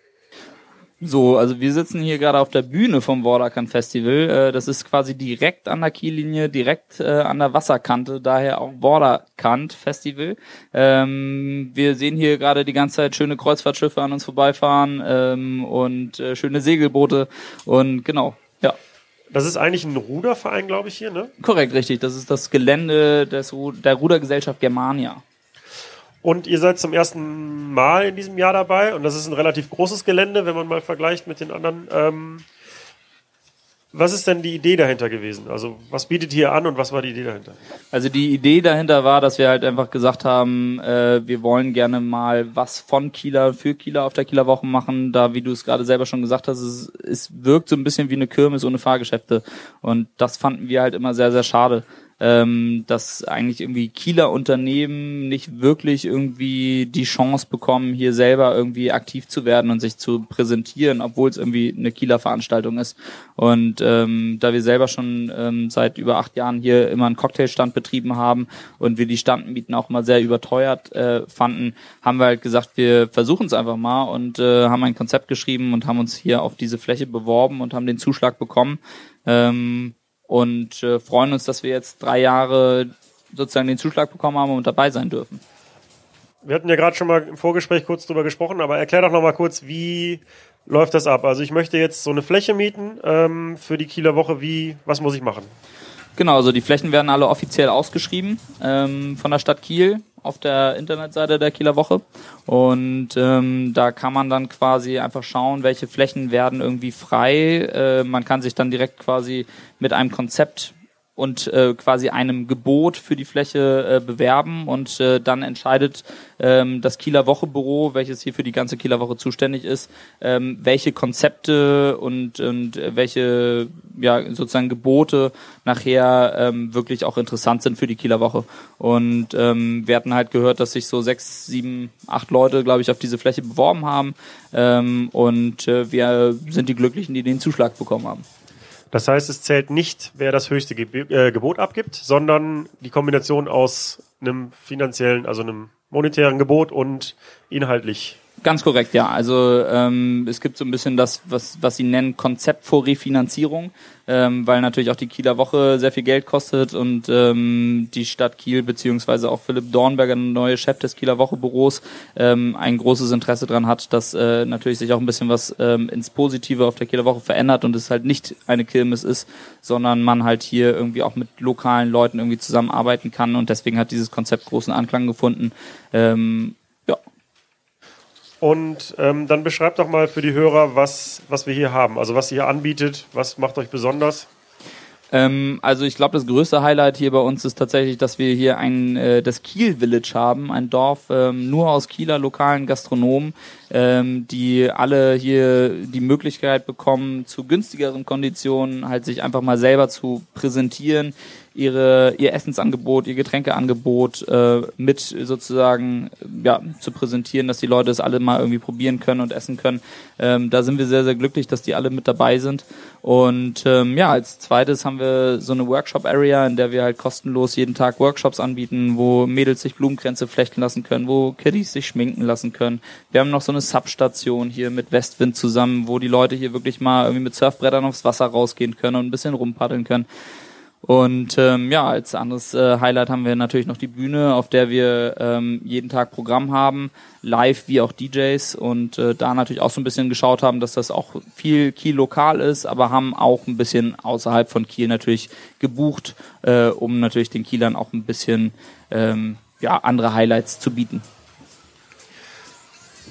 So, also wir sitzen hier gerade auf der Bühne vom Vorderkant Festival. Äh, das ist quasi direkt an der Kiellinie, direkt äh, an der Wasserkante, daher auch Vorderkant Festival. Ähm, wir sehen hier gerade die ganze Zeit schöne Kreuzfahrtschiffe an uns vorbeifahren ähm, und äh, schöne Segelboote und genau, ja. Das ist eigentlich ein Ruderverein, glaube ich, hier, ne? Korrekt, richtig. Das ist das Gelände des, der Rudergesellschaft Germania. Und ihr seid zum ersten Mal in diesem Jahr dabei und das ist ein relativ großes Gelände, wenn man mal vergleicht mit den anderen. Ähm, was ist denn die Idee dahinter gewesen? Also was bietet ihr an und was war die Idee dahinter? Also die Idee dahinter war, dass wir halt einfach gesagt haben, äh, wir wollen gerne mal was von Kieler für Kieler auf der Kieler Woche machen. Da, wie du es gerade selber schon gesagt hast, es, es wirkt so ein bisschen wie eine Kirmes ohne Fahrgeschäfte. Und das fanden wir halt immer sehr, sehr schade ähm, dass eigentlich irgendwie Kieler Unternehmen nicht wirklich irgendwie die Chance bekommen, hier selber irgendwie aktiv zu werden und sich zu präsentieren, obwohl es irgendwie eine Kieler Veranstaltung ist. Und ähm, da wir selber schon ähm, seit über acht Jahren hier immer einen Cocktailstand betrieben haben und wir die Standmieten auch mal sehr überteuert äh, fanden, haben wir halt gesagt, wir versuchen es einfach mal und äh, haben ein Konzept geschrieben und haben uns hier auf diese Fläche beworben und haben den Zuschlag bekommen. Ähm, und äh, freuen uns, dass wir jetzt drei Jahre sozusagen den Zuschlag bekommen haben und dabei sein dürfen. Wir hatten ja gerade schon mal im Vorgespräch kurz drüber gesprochen, aber erklär doch noch mal kurz, wie läuft das ab? Also ich möchte jetzt so eine Fläche mieten ähm, für die Kieler Woche. Wie, was muss ich machen? Genau, also die Flächen werden alle offiziell ausgeschrieben ähm, von der Stadt Kiel auf der Internetseite der Kieler Woche. Und ähm, da kann man dann quasi einfach schauen, welche Flächen werden irgendwie frei. Äh, man kann sich dann direkt quasi mit einem Konzept und äh, quasi einem Gebot für die Fläche äh, bewerben und äh, dann entscheidet ähm, das Kieler Wochebüro, welches hier für die ganze Kieler Woche zuständig ist, ähm, welche Konzepte und, und welche ja sozusagen Gebote nachher ähm, wirklich auch interessant sind für die Kieler Woche. Und ähm, wir hatten halt gehört, dass sich so sechs, sieben, acht Leute, glaube ich, auf diese Fläche beworben haben ähm, und äh, wir sind die Glücklichen, die den Zuschlag bekommen haben. Das heißt, es zählt nicht, wer das höchste äh, Gebot abgibt, sondern die Kombination aus einem finanziellen, also einem monetären Gebot und inhaltlich Ganz korrekt, ja. Also ähm, es gibt so ein bisschen das, was, was sie nennen Konzept vor Refinanzierung, ähm, weil natürlich auch die Kieler Woche sehr viel Geld kostet und ähm, die Stadt Kiel beziehungsweise auch Philipp Dornberger, der neue Chef des Kieler Wochebüros, ähm, ein großes Interesse daran hat, dass äh, natürlich sich auch ein bisschen was ähm, ins Positive auf der Kieler Woche verändert und es halt nicht eine Kirmes ist, sondern man halt hier irgendwie auch mit lokalen Leuten irgendwie zusammenarbeiten kann und deswegen hat dieses Konzept großen Anklang gefunden. Ähm, und ähm, dann beschreibt doch mal für die Hörer, was, was wir hier haben. Also was ihr hier anbietet, was macht euch besonders? Ähm, also ich glaube, das größte Highlight hier bei uns ist tatsächlich, dass wir hier ein äh, das Kiel Village haben, ein Dorf ähm, nur aus Kieler lokalen Gastronomen, ähm, die alle hier die Möglichkeit bekommen, zu günstigeren Konditionen halt sich einfach mal selber zu präsentieren, ihre ihr Essensangebot, ihr Getränkeangebot äh, mit sozusagen ja zu präsentieren, dass die Leute es alle mal irgendwie probieren können und essen können. Ähm, da sind wir sehr sehr glücklich, dass die alle mit dabei sind. Und ähm, ja, als zweites haben wir so eine Workshop Area, in der wir halt kostenlos jeden Tag Workshops anbieten, wo Mädels sich Blumenkränze flechten lassen können, wo Kiddies sich schminken lassen können. Wir haben noch so eine Substation hier mit Westwind zusammen, wo die Leute hier wirklich mal irgendwie mit Surfbrettern aufs Wasser rausgehen können und ein bisschen rumpaddeln können. Und ähm, ja, als anderes äh, Highlight haben wir natürlich noch die Bühne, auf der wir ähm, jeden Tag Programm haben, live wie auch DJs und äh, da natürlich auch so ein bisschen geschaut haben, dass das auch viel Kiel lokal ist, aber haben auch ein bisschen außerhalb von Kiel natürlich gebucht, äh, um natürlich den Kielern auch ein bisschen ähm, ja, andere Highlights zu bieten.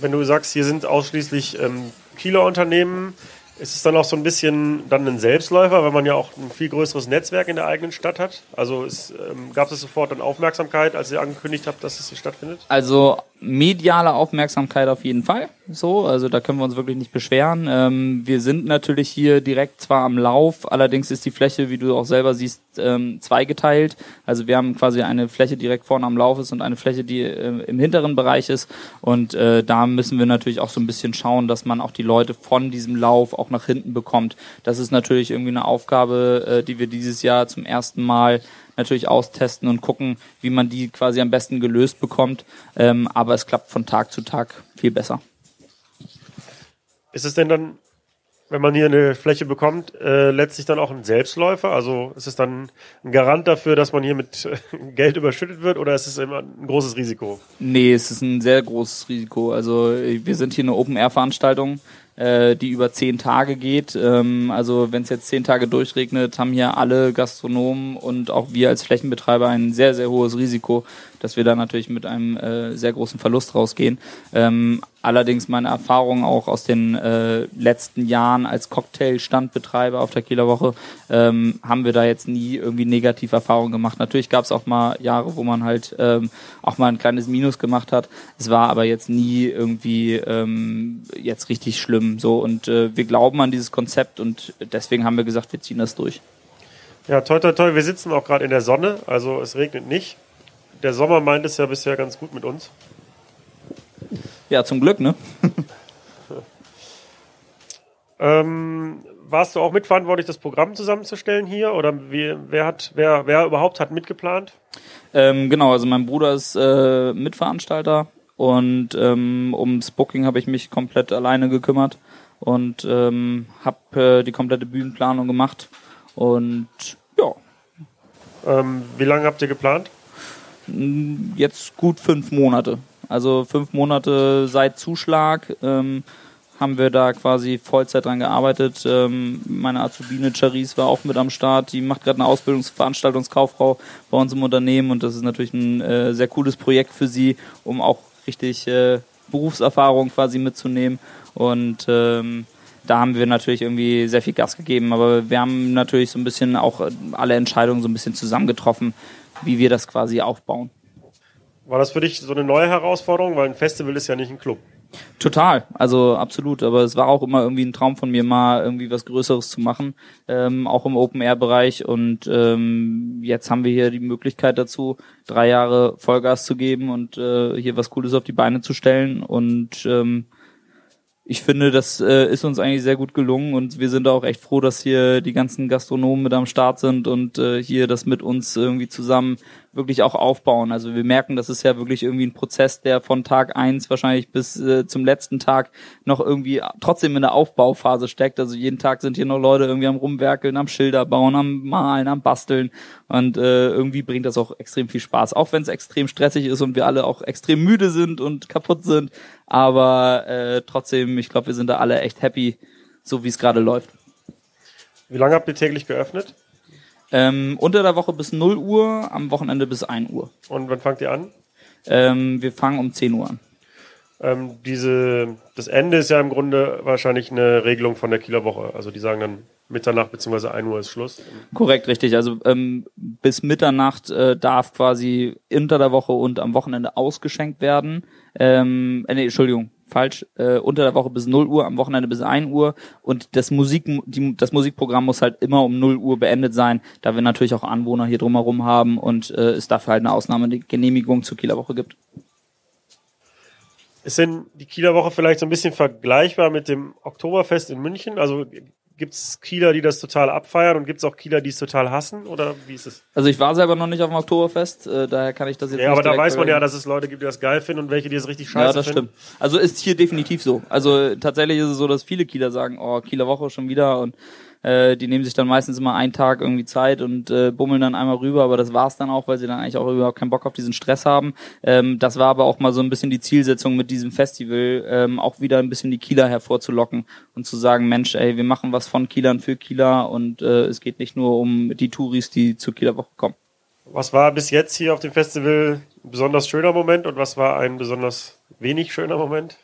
Wenn du sagst, hier sind ausschließlich ähm, Kieler Unternehmen, ist es dann auch so ein bisschen dann ein Selbstläufer, weil man ja auch ein viel größeres Netzwerk in der eigenen Stadt hat? Also es, ähm, gab es sofort dann Aufmerksamkeit, als ihr angekündigt habt, dass es hier stattfindet? Also mediale Aufmerksamkeit auf jeden Fall. So, also da können wir uns wirklich nicht beschweren. Ähm, wir sind natürlich hier direkt zwar am Lauf, allerdings ist die Fläche, wie du auch selber siehst, ähm, zweigeteilt. Also wir haben quasi eine Fläche direkt vorne am Lauf ist und eine Fläche, die äh, im hinteren Bereich ist. Und äh, da müssen wir natürlich auch so ein bisschen schauen, dass man auch die Leute von diesem Lauf auch nach hinten bekommt. Das ist natürlich irgendwie eine Aufgabe, äh, die wir dieses Jahr zum ersten Mal natürlich austesten und gucken, wie man die quasi am besten gelöst bekommt. Ähm, aber es klappt von Tag zu Tag viel besser. Ist es denn dann, wenn man hier eine Fläche bekommt, äh, letztlich dann auch ein Selbstläufer? Also ist es dann ein Garant dafür, dass man hier mit äh, Geld überschüttet wird oder ist es immer ein großes Risiko? Nee, es ist ein sehr großes Risiko. Also wir sind hier eine Open-Air-Veranstaltung äh, die über zehn Tage geht. Ähm, also wenn es jetzt zehn Tage durchregnet, haben hier alle Gastronomen und auch wir als Flächenbetreiber ein sehr, sehr hohes Risiko, dass wir da natürlich mit einem äh, sehr großen Verlust rausgehen. Ähm, allerdings meine Erfahrung auch aus den äh, letzten Jahren als Cocktailstandbetreiber auf der Kieler Woche ähm, haben wir da jetzt nie irgendwie negative Erfahrungen gemacht. Natürlich gab es auch mal Jahre, wo man halt ähm, auch mal ein kleines Minus gemacht hat. Es war aber jetzt nie irgendwie ähm, jetzt richtig schlimm. So und äh, wir glauben an dieses Konzept und deswegen haben wir gesagt, wir ziehen das durch. Ja, toll, toll, toll. Wir sitzen auch gerade in der Sonne, also es regnet nicht der Sommer meint es ja bisher ganz gut mit uns. Ja, zum Glück, ne? ähm, warst du auch mitverantwortlich, das Programm zusammenzustellen hier? Oder wie, wer hat, wer, wer überhaupt hat mitgeplant? Ähm, genau, also mein Bruder ist äh, Mitveranstalter und ähm, ums Booking habe ich mich komplett alleine gekümmert und ähm, habe äh, die komplette Bühnenplanung gemacht. Und ja. Ähm, wie lange habt ihr geplant? Jetzt gut fünf Monate. Also fünf Monate seit Zuschlag ähm, haben wir da quasi Vollzeit dran gearbeitet. Ähm, meine Azubine Charisse war auch mit am Start. Die macht gerade eine Ausbildungsveranstaltungskauffrau bei uns im Unternehmen und das ist natürlich ein äh, sehr cooles Projekt für sie, um auch richtig äh, Berufserfahrung quasi mitzunehmen. Und ähm, da haben wir natürlich irgendwie sehr viel Gas gegeben, aber wir haben natürlich so ein bisschen auch alle Entscheidungen so ein bisschen zusammengetroffen wie wir das quasi aufbauen. War das für dich so eine neue Herausforderung? Weil ein Festival ist ja nicht ein Club. Total, also absolut. Aber es war auch immer irgendwie ein Traum von mir, mal irgendwie was Größeres zu machen, ähm, auch im Open-Air-Bereich. Und ähm, jetzt haben wir hier die Möglichkeit dazu, drei Jahre Vollgas zu geben und äh, hier was Cooles auf die Beine zu stellen. Und ähm, ich finde, das äh, ist uns eigentlich sehr gut gelungen und wir sind auch echt froh, dass hier die ganzen Gastronomen mit am Start sind und äh, hier das mit uns irgendwie zusammen wirklich auch aufbauen. Also wir merken, das ist ja wirklich irgendwie ein Prozess, der von Tag eins wahrscheinlich bis äh, zum letzten Tag noch irgendwie trotzdem in der Aufbauphase steckt. Also jeden Tag sind hier noch Leute irgendwie am Rumwerkeln, am Schilder bauen, am Malen, am Basteln und äh, irgendwie bringt das auch extrem viel Spaß. Auch wenn es extrem stressig ist und wir alle auch extrem müde sind und kaputt sind, aber äh, trotzdem, ich glaube, wir sind da alle echt happy, so wie es gerade läuft. Wie lange habt ihr täglich geöffnet? Ähm, unter der Woche bis 0 Uhr, am Wochenende bis 1 Uhr. Und wann fangt ihr an? Ähm, wir fangen um 10 Uhr an. Ähm, diese, das Ende ist ja im Grunde wahrscheinlich eine Regelung von der Kieler Woche. Also die sagen dann Mitternacht bzw. 1 Uhr ist Schluss. Korrekt, richtig. Also ähm, bis Mitternacht äh, darf quasi unter der Woche und am Wochenende ausgeschenkt werden. Ähm, äh, nee, Entschuldigung, falsch, äh, unter der Woche bis 0 Uhr, am Wochenende bis 1 Uhr und das Musik, die, das Musikprogramm muss halt immer um 0 Uhr beendet sein, da wir natürlich auch Anwohner hier drumherum haben und äh, es dafür halt eine Ausnahmegenehmigung zur Kieler Woche gibt. Ist denn die Kieler Woche vielleicht so ein bisschen vergleichbar mit dem Oktoberfest in München? Also Gibt es Kieler, die das total abfeiern und gibt es auch Kieler, die es total hassen? Oder wie ist es? Also ich war selber noch nicht auf dem Oktoberfest, äh, daher kann ich das jetzt ja, nicht aber da weiß man ja, dass es Leute gibt, die das geil finden und welche, die es richtig scheiße finden. Ja, das finden. stimmt. Also ist hier definitiv so. Also tatsächlich ist es so, dass viele Kieler sagen, oh, Kieler Woche schon wieder und äh, die nehmen sich dann meistens immer einen Tag irgendwie Zeit und äh, bummeln dann einmal rüber, aber das war's dann auch, weil sie dann eigentlich auch überhaupt keinen Bock auf diesen Stress haben. Ähm, das war aber auch mal so ein bisschen die Zielsetzung mit diesem Festival, ähm, auch wieder ein bisschen die Kieler hervorzulocken und zu sagen, Mensch, ey, wir machen was von Kielern für Kieler und äh, es geht nicht nur um die Touris, die zur Kieler Woche kommen. Was war bis jetzt hier auf dem Festival ein besonders schöner Moment und was war ein besonders wenig schöner Moment?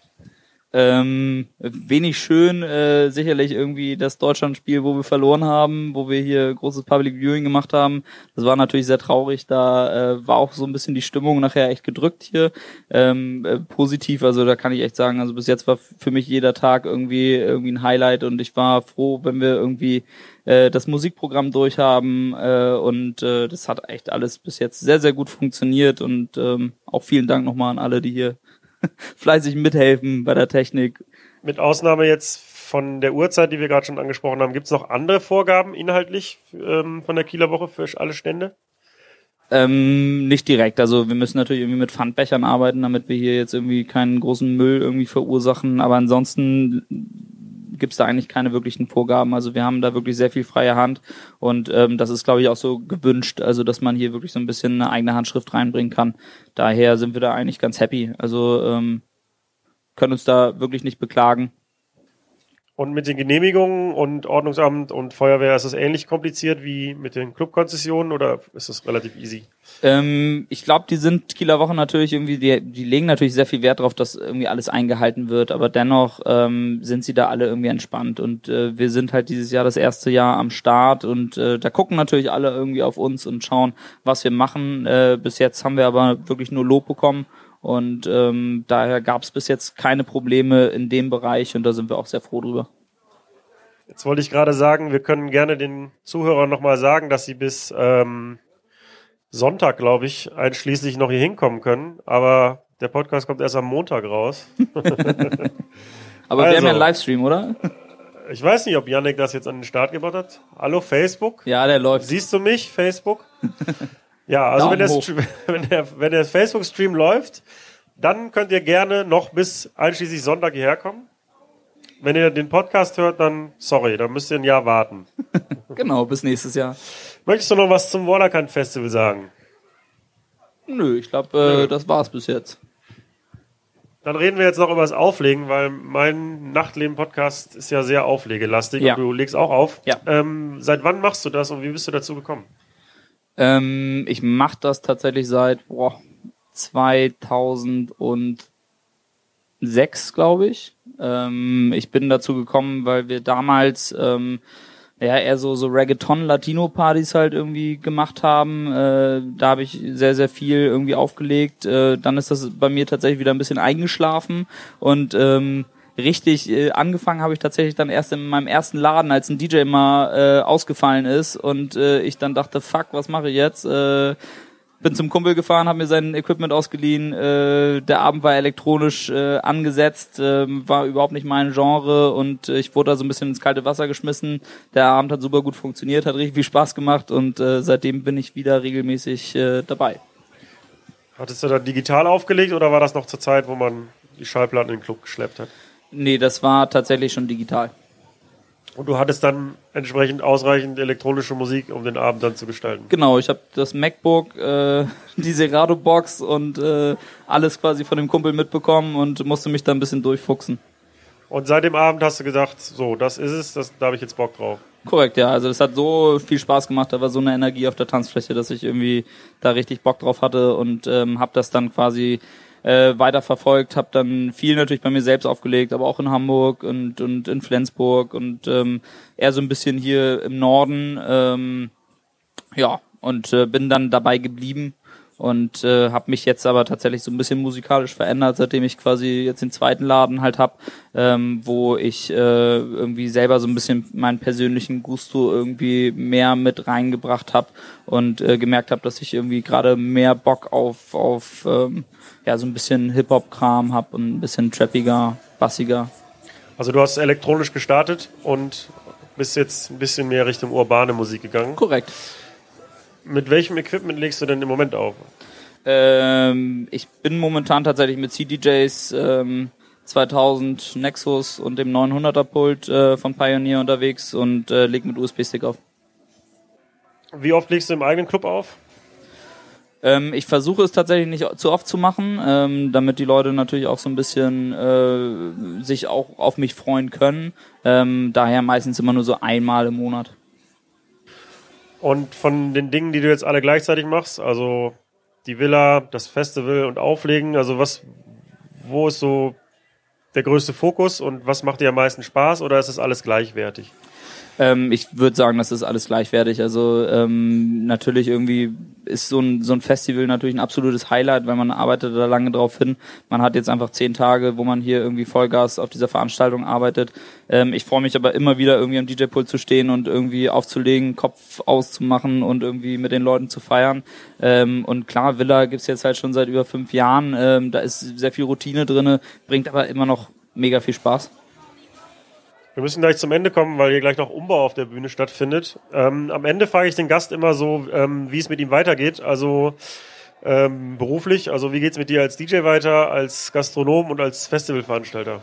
Ähm, wenig schön, äh, sicherlich irgendwie das Deutschlandspiel, wo wir verloren haben, wo wir hier großes Public Viewing gemacht haben. Das war natürlich sehr traurig. Da äh, war auch so ein bisschen die Stimmung nachher echt gedrückt hier. Ähm, äh, positiv, also da kann ich echt sagen, also bis jetzt war für mich jeder Tag irgendwie irgendwie ein Highlight und ich war froh, wenn wir irgendwie äh, das Musikprogramm durchhaben äh, und äh, das hat echt alles bis jetzt sehr sehr gut funktioniert und ähm, auch vielen Dank nochmal an alle, die hier fleißig mithelfen bei der Technik. Mit Ausnahme jetzt von der Uhrzeit, die wir gerade schon angesprochen haben, gibt es noch andere Vorgaben inhaltlich ähm, von der Kieler Woche für alle Stände? Ähm, nicht direkt. Also wir müssen natürlich irgendwie mit Pfandbechern arbeiten, damit wir hier jetzt irgendwie keinen großen Müll irgendwie verursachen. Aber ansonsten gibt es da eigentlich keine wirklichen Vorgaben. Also wir haben da wirklich sehr viel freie Hand und ähm, das ist, glaube ich, auch so gewünscht, also dass man hier wirklich so ein bisschen eine eigene Handschrift reinbringen kann. Daher sind wir da eigentlich ganz happy. Also ähm, können uns da wirklich nicht beklagen. Und mit den Genehmigungen und Ordnungsamt und Feuerwehr ist es ähnlich kompliziert wie mit den Clubkonzessionen oder ist es relativ easy? Ähm, ich glaube, die sind Kieler Woche natürlich irgendwie, die, die legen natürlich sehr viel Wert darauf, dass irgendwie alles eingehalten wird, aber dennoch ähm, sind sie da alle irgendwie entspannt und äh, wir sind halt dieses Jahr das erste Jahr am Start und äh, da gucken natürlich alle irgendwie auf uns und schauen, was wir machen. Äh, bis jetzt haben wir aber wirklich nur Lob bekommen und ähm, daher gab es bis jetzt keine Probleme in dem Bereich und da sind wir auch sehr froh drüber. Jetzt wollte ich gerade sagen, wir können gerne den Zuhörern nochmal sagen, dass sie bis ähm, Sonntag, glaube ich, einschließlich noch hier hinkommen können. Aber der Podcast kommt erst am Montag raus. Aber also, wir haben ja einen Livestream, oder? Ich weiß nicht, ob Yannick das jetzt an den Start gebracht hat. Hallo Facebook? Ja, der läuft. Siehst du mich, Facebook? Ja, also wenn der, wenn der, wenn der Facebook-Stream läuft, dann könnt ihr gerne noch bis einschließlich Sonntag hierher kommen. Wenn ihr den Podcast hört, dann sorry, dann müsst ihr ein Jahr warten. genau, bis nächstes Jahr. Möchtest du noch was zum Waterkant Festival sagen? Nö, ich glaube, äh, das war's bis jetzt. Dann reden wir jetzt noch über das Auflegen, weil mein Nachtleben-Podcast ist ja sehr auflegelastig ja. und du legst auch auf. Ja. Ähm, seit wann machst du das und wie bist du dazu gekommen? Ähm, ich mache das tatsächlich seit boah, 2006, glaube ich. Ähm, ich bin dazu gekommen, weil wir damals ähm, ja eher so so Reggaeton Latino Partys halt irgendwie gemacht haben. Äh, da habe ich sehr sehr viel irgendwie aufgelegt. Äh, dann ist das bei mir tatsächlich wieder ein bisschen eingeschlafen und ähm, richtig äh, angefangen habe ich tatsächlich dann erst in meinem ersten Laden, als ein DJ mal äh, ausgefallen ist und äh, ich dann dachte, fuck, was mache ich jetzt? Äh, bin zum Kumpel gefahren, habe mir sein Equipment ausgeliehen. Äh, der Abend war elektronisch äh, angesetzt, äh, war überhaupt nicht mein Genre und äh, ich wurde da so ein bisschen ins kalte Wasser geschmissen. Der Abend hat super gut funktioniert, hat richtig viel Spaß gemacht und äh, seitdem bin ich wieder regelmäßig äh, dabei. Hattest du da digital aufgelegt oder war das noch zur Zeit, wo man die Schallplatten in den Club geschleppt hat? Nee, das war tatsächlich schon digital. Und du hattest dann entsprechend ausreichend elektronische Musik, um den Abend dann zu gestalten. Genau, ich habe das MacBook, äh, die Serato-Box und äh, alles quasi von dem Kumpel mitbekommen und musste mich da ein bisschen durchfuchsen. Und seit dem Abend hast du gedacht, so, das ist es, das, da habe ich jetzt Bock drauf. Korrekt, ja. Also das hat so viel Spaß gemacht, da war so eine Energie auf der Tanzfläche, dass ich irgendwie da richtig Bock drauf hatte und ähm, habe das dann quasi äh, weiter verfolgt, habe dann viel natürlich bei mir selbst aufgelegt, aber auch in Hamburg und, und in Flensburg und ähm, eher so ein bisschen hier im Norden. Ähm, ja, und äh, bin dann dabei geblieben und äh, habe mich jetzt aber tatsächlich so ein bisschen musikalisch verändert, seitdem ich quasi jetzt den zweiten Laden halt hab, ähm, wo ich äh, irgendwie selber so ein bisschen meinen persönlichen Gusto irgendwie mehr mit reingebracht habe und äh, gemerkt habe, dass ich irgendwie gerade mehr Bock auf auf ähm, ja so ein bisschen Hip Hop Kram habe und ein bisschen trappiger, bassiger. Also du hast elektronisch gestartet und bist jetzt ein bisschen mehr Richtung urbane Musik gegangen. Korrekt. Mit welchem Equipment legst du denn im Moment auf? Ähm, ich bin momentan tatsächlich mit CDJs ähm, 2000 Nexus und dem 900er Pult äh, von Pioneer unterwegs und äh, leg mit USB-Stick auf. Wie oft legst du im eigenen Club auf? Ähm, ich versuche es tatsächlich nicht zu oft zu machen, ähm, damit die Leute natürlich auch so ein bisschen äh, sich auch auf mich freuen können. Ähm, daher meistens immer nur so einmal im Monat. Und von den Dingen, die du jetzt alle gleichzeitig machst, also die Villa, das Festival und Auflegen, also was, wo ist so der größte Fokus und was macht dir am meisten Spaß oder ist es alles gleichwertig? Ähm, ich würde sagen, das ist alles gleichwertig. Also ähm, natürlich irgendwie ist so ein, so ein Festival natürlich ein absolutes Highlight, weil man arbeitet da lange drauf hin. Man hat jetzt einfach zehn Tage, wo man hier irgendwie Vollgas auf dieser Veranstaltung arbeitet. Ähm, ich freue mich aber immer wieder irgendwie am DJ-Pult zu stehen und irgendwie aufzulegen, Kopf auszumachen und irgendwie mit den Leuten zu feiern. Ähm, und klar, Villa gibt's jetzt halt schon seit über fünf Jahren. Ähm, da ist sehr viel Routine drinne, bringt aber immer noch mega viel Spaß. Wir müssen gleich zum Ende kommen, weil hier gleich noch Umbau auf der Bühne stattfindet. Ähm, am Ende frage ich den Gast immer so, ähm, wie es mit ihm weitergeht. Also ähm, beruflich, also wie geht's mit dir als DJ weiter, als Gastronom und als Festivalveranstalter?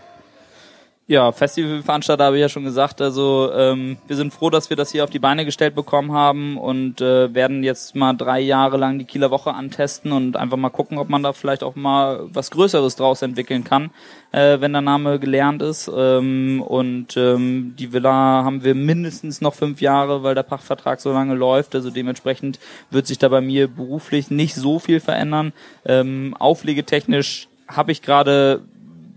Ja, Festivalveranstalter habe ich ja schon gesagt. Also ähm, wir sind froh, dass wir das hier auf die Beine gestellt bekommen haben und äh, werden jetzt mal drei Jahre lang die Kieler Woche antesten und einfach mal gucken, ob man da vielleicht auch mal was Größeres draus entwickeln kann, äh, wenn der Name gelernt ist. Ähm, und ähm, die Villa haben wir mindestens noch fünf Jahre, weil der Pachtvertrag so lange läuft. Also dementsprechend wird sich da bei mir beruflich nicht so viel verändern. Ähm, auflegetechnisch habe ich gerade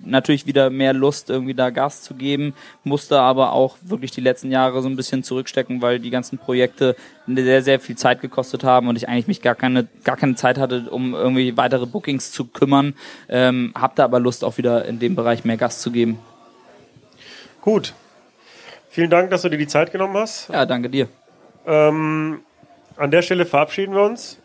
natürlich wieder mehr Lust, irgendwie da Gas zu geben, musste aber auch wirklich die letzten Jahre so ein bisschen zurückstecken, weil die ganzen Projekte sehr, sehr viel Zeit gekostet haben und ich eigentlich mich gar keine, gar keine Zeit hatte, um irgendwie weitere Bookings zu kümmern. Ähm, hab da aber Lust, auch wieder in dem Bereich mehr Gas zu geben. Gut. Vielen Dank, dass du dir die Zeit genommen hast. Ja, danke dir. Ähm, an der Stelle verabschieden wir uns.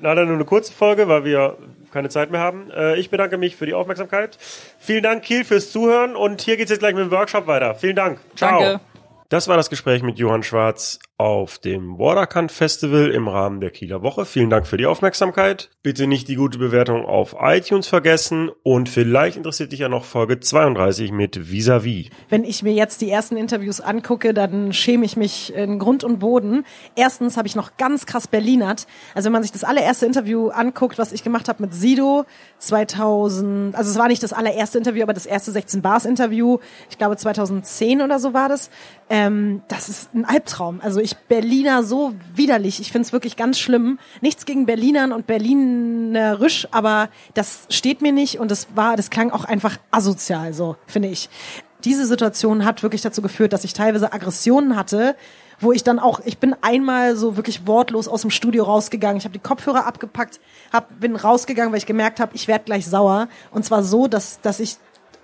Leider nur eine kurze Folge, weil wir keine Zeit mehr haben. Äh, ich bedanke mich für die Aufmerksamkeit. Vielen Dank, Kiel, fürs Zuhören und hier geht es jetzt gleich mit dem Workshop weiter. Vielen Dank. Ciao. Danke. Das war das Gespräch mit Johann Schwarz auf dem Waterkant Festival im Rahmen der Kieler Woche. Vielen Dank für die Aufmerksamkeit. Bitte nicht die gute Bewertung auf iTunes vergessen und vielleicht interessiert dich ja noch Folge 32 mit Vis-a-vis. Wenn ich mir jetzt die ersten Interviews angucke, dann schäme ich mich in Grund und Boden. Erstens habe ich noch ganz krass Berlinert. Also wenn man sich das allererste Interview anguckt, was ich gemacht habe mit Sido 2000, also es war nicht das allererste Interview, aber das erste 16 Bars Interview, ich glaube 2010 oder so war das. Ähm, das ist ein Albtraum. Also ich Berliner so widerlich. Ich finde es wirklich ganz schlimm. Nichts gegen Berlinern und Berlinerisch, aber das steht mir nicht und das war, das klang auch einfach asozial, so finde ich. Diese Situation hat wirklich dazu geführt, dass ich teilweise Aggressionen hatte, wo ich dann auch, ich bin einmal so wirklich wortlos aus dem Studio rausgegangen. Ich habe die Kopfhörer abgepackt, hab, bin rausgegangen, weil ich gemerkt habe, ich werde gleich sauer. Und zwar so, dass, dass ich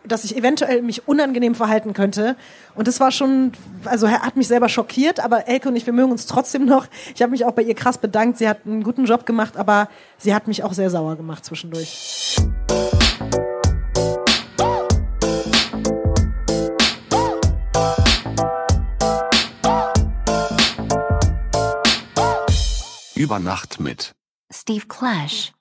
dass ich eventuell mich unangenehm verhalten könnte. Und das war schon, also er hat mich selber schockiert, aber Elke und ich, wir mögen uns trotzdem noch. Ich habe mich auch bei ihr krass bedankt. Sie hat einen guten Job gemacht, aber sie hat mich auch sehr sauer gemacht zwischendurch. Über Nacht mit Steve Clash. Clash.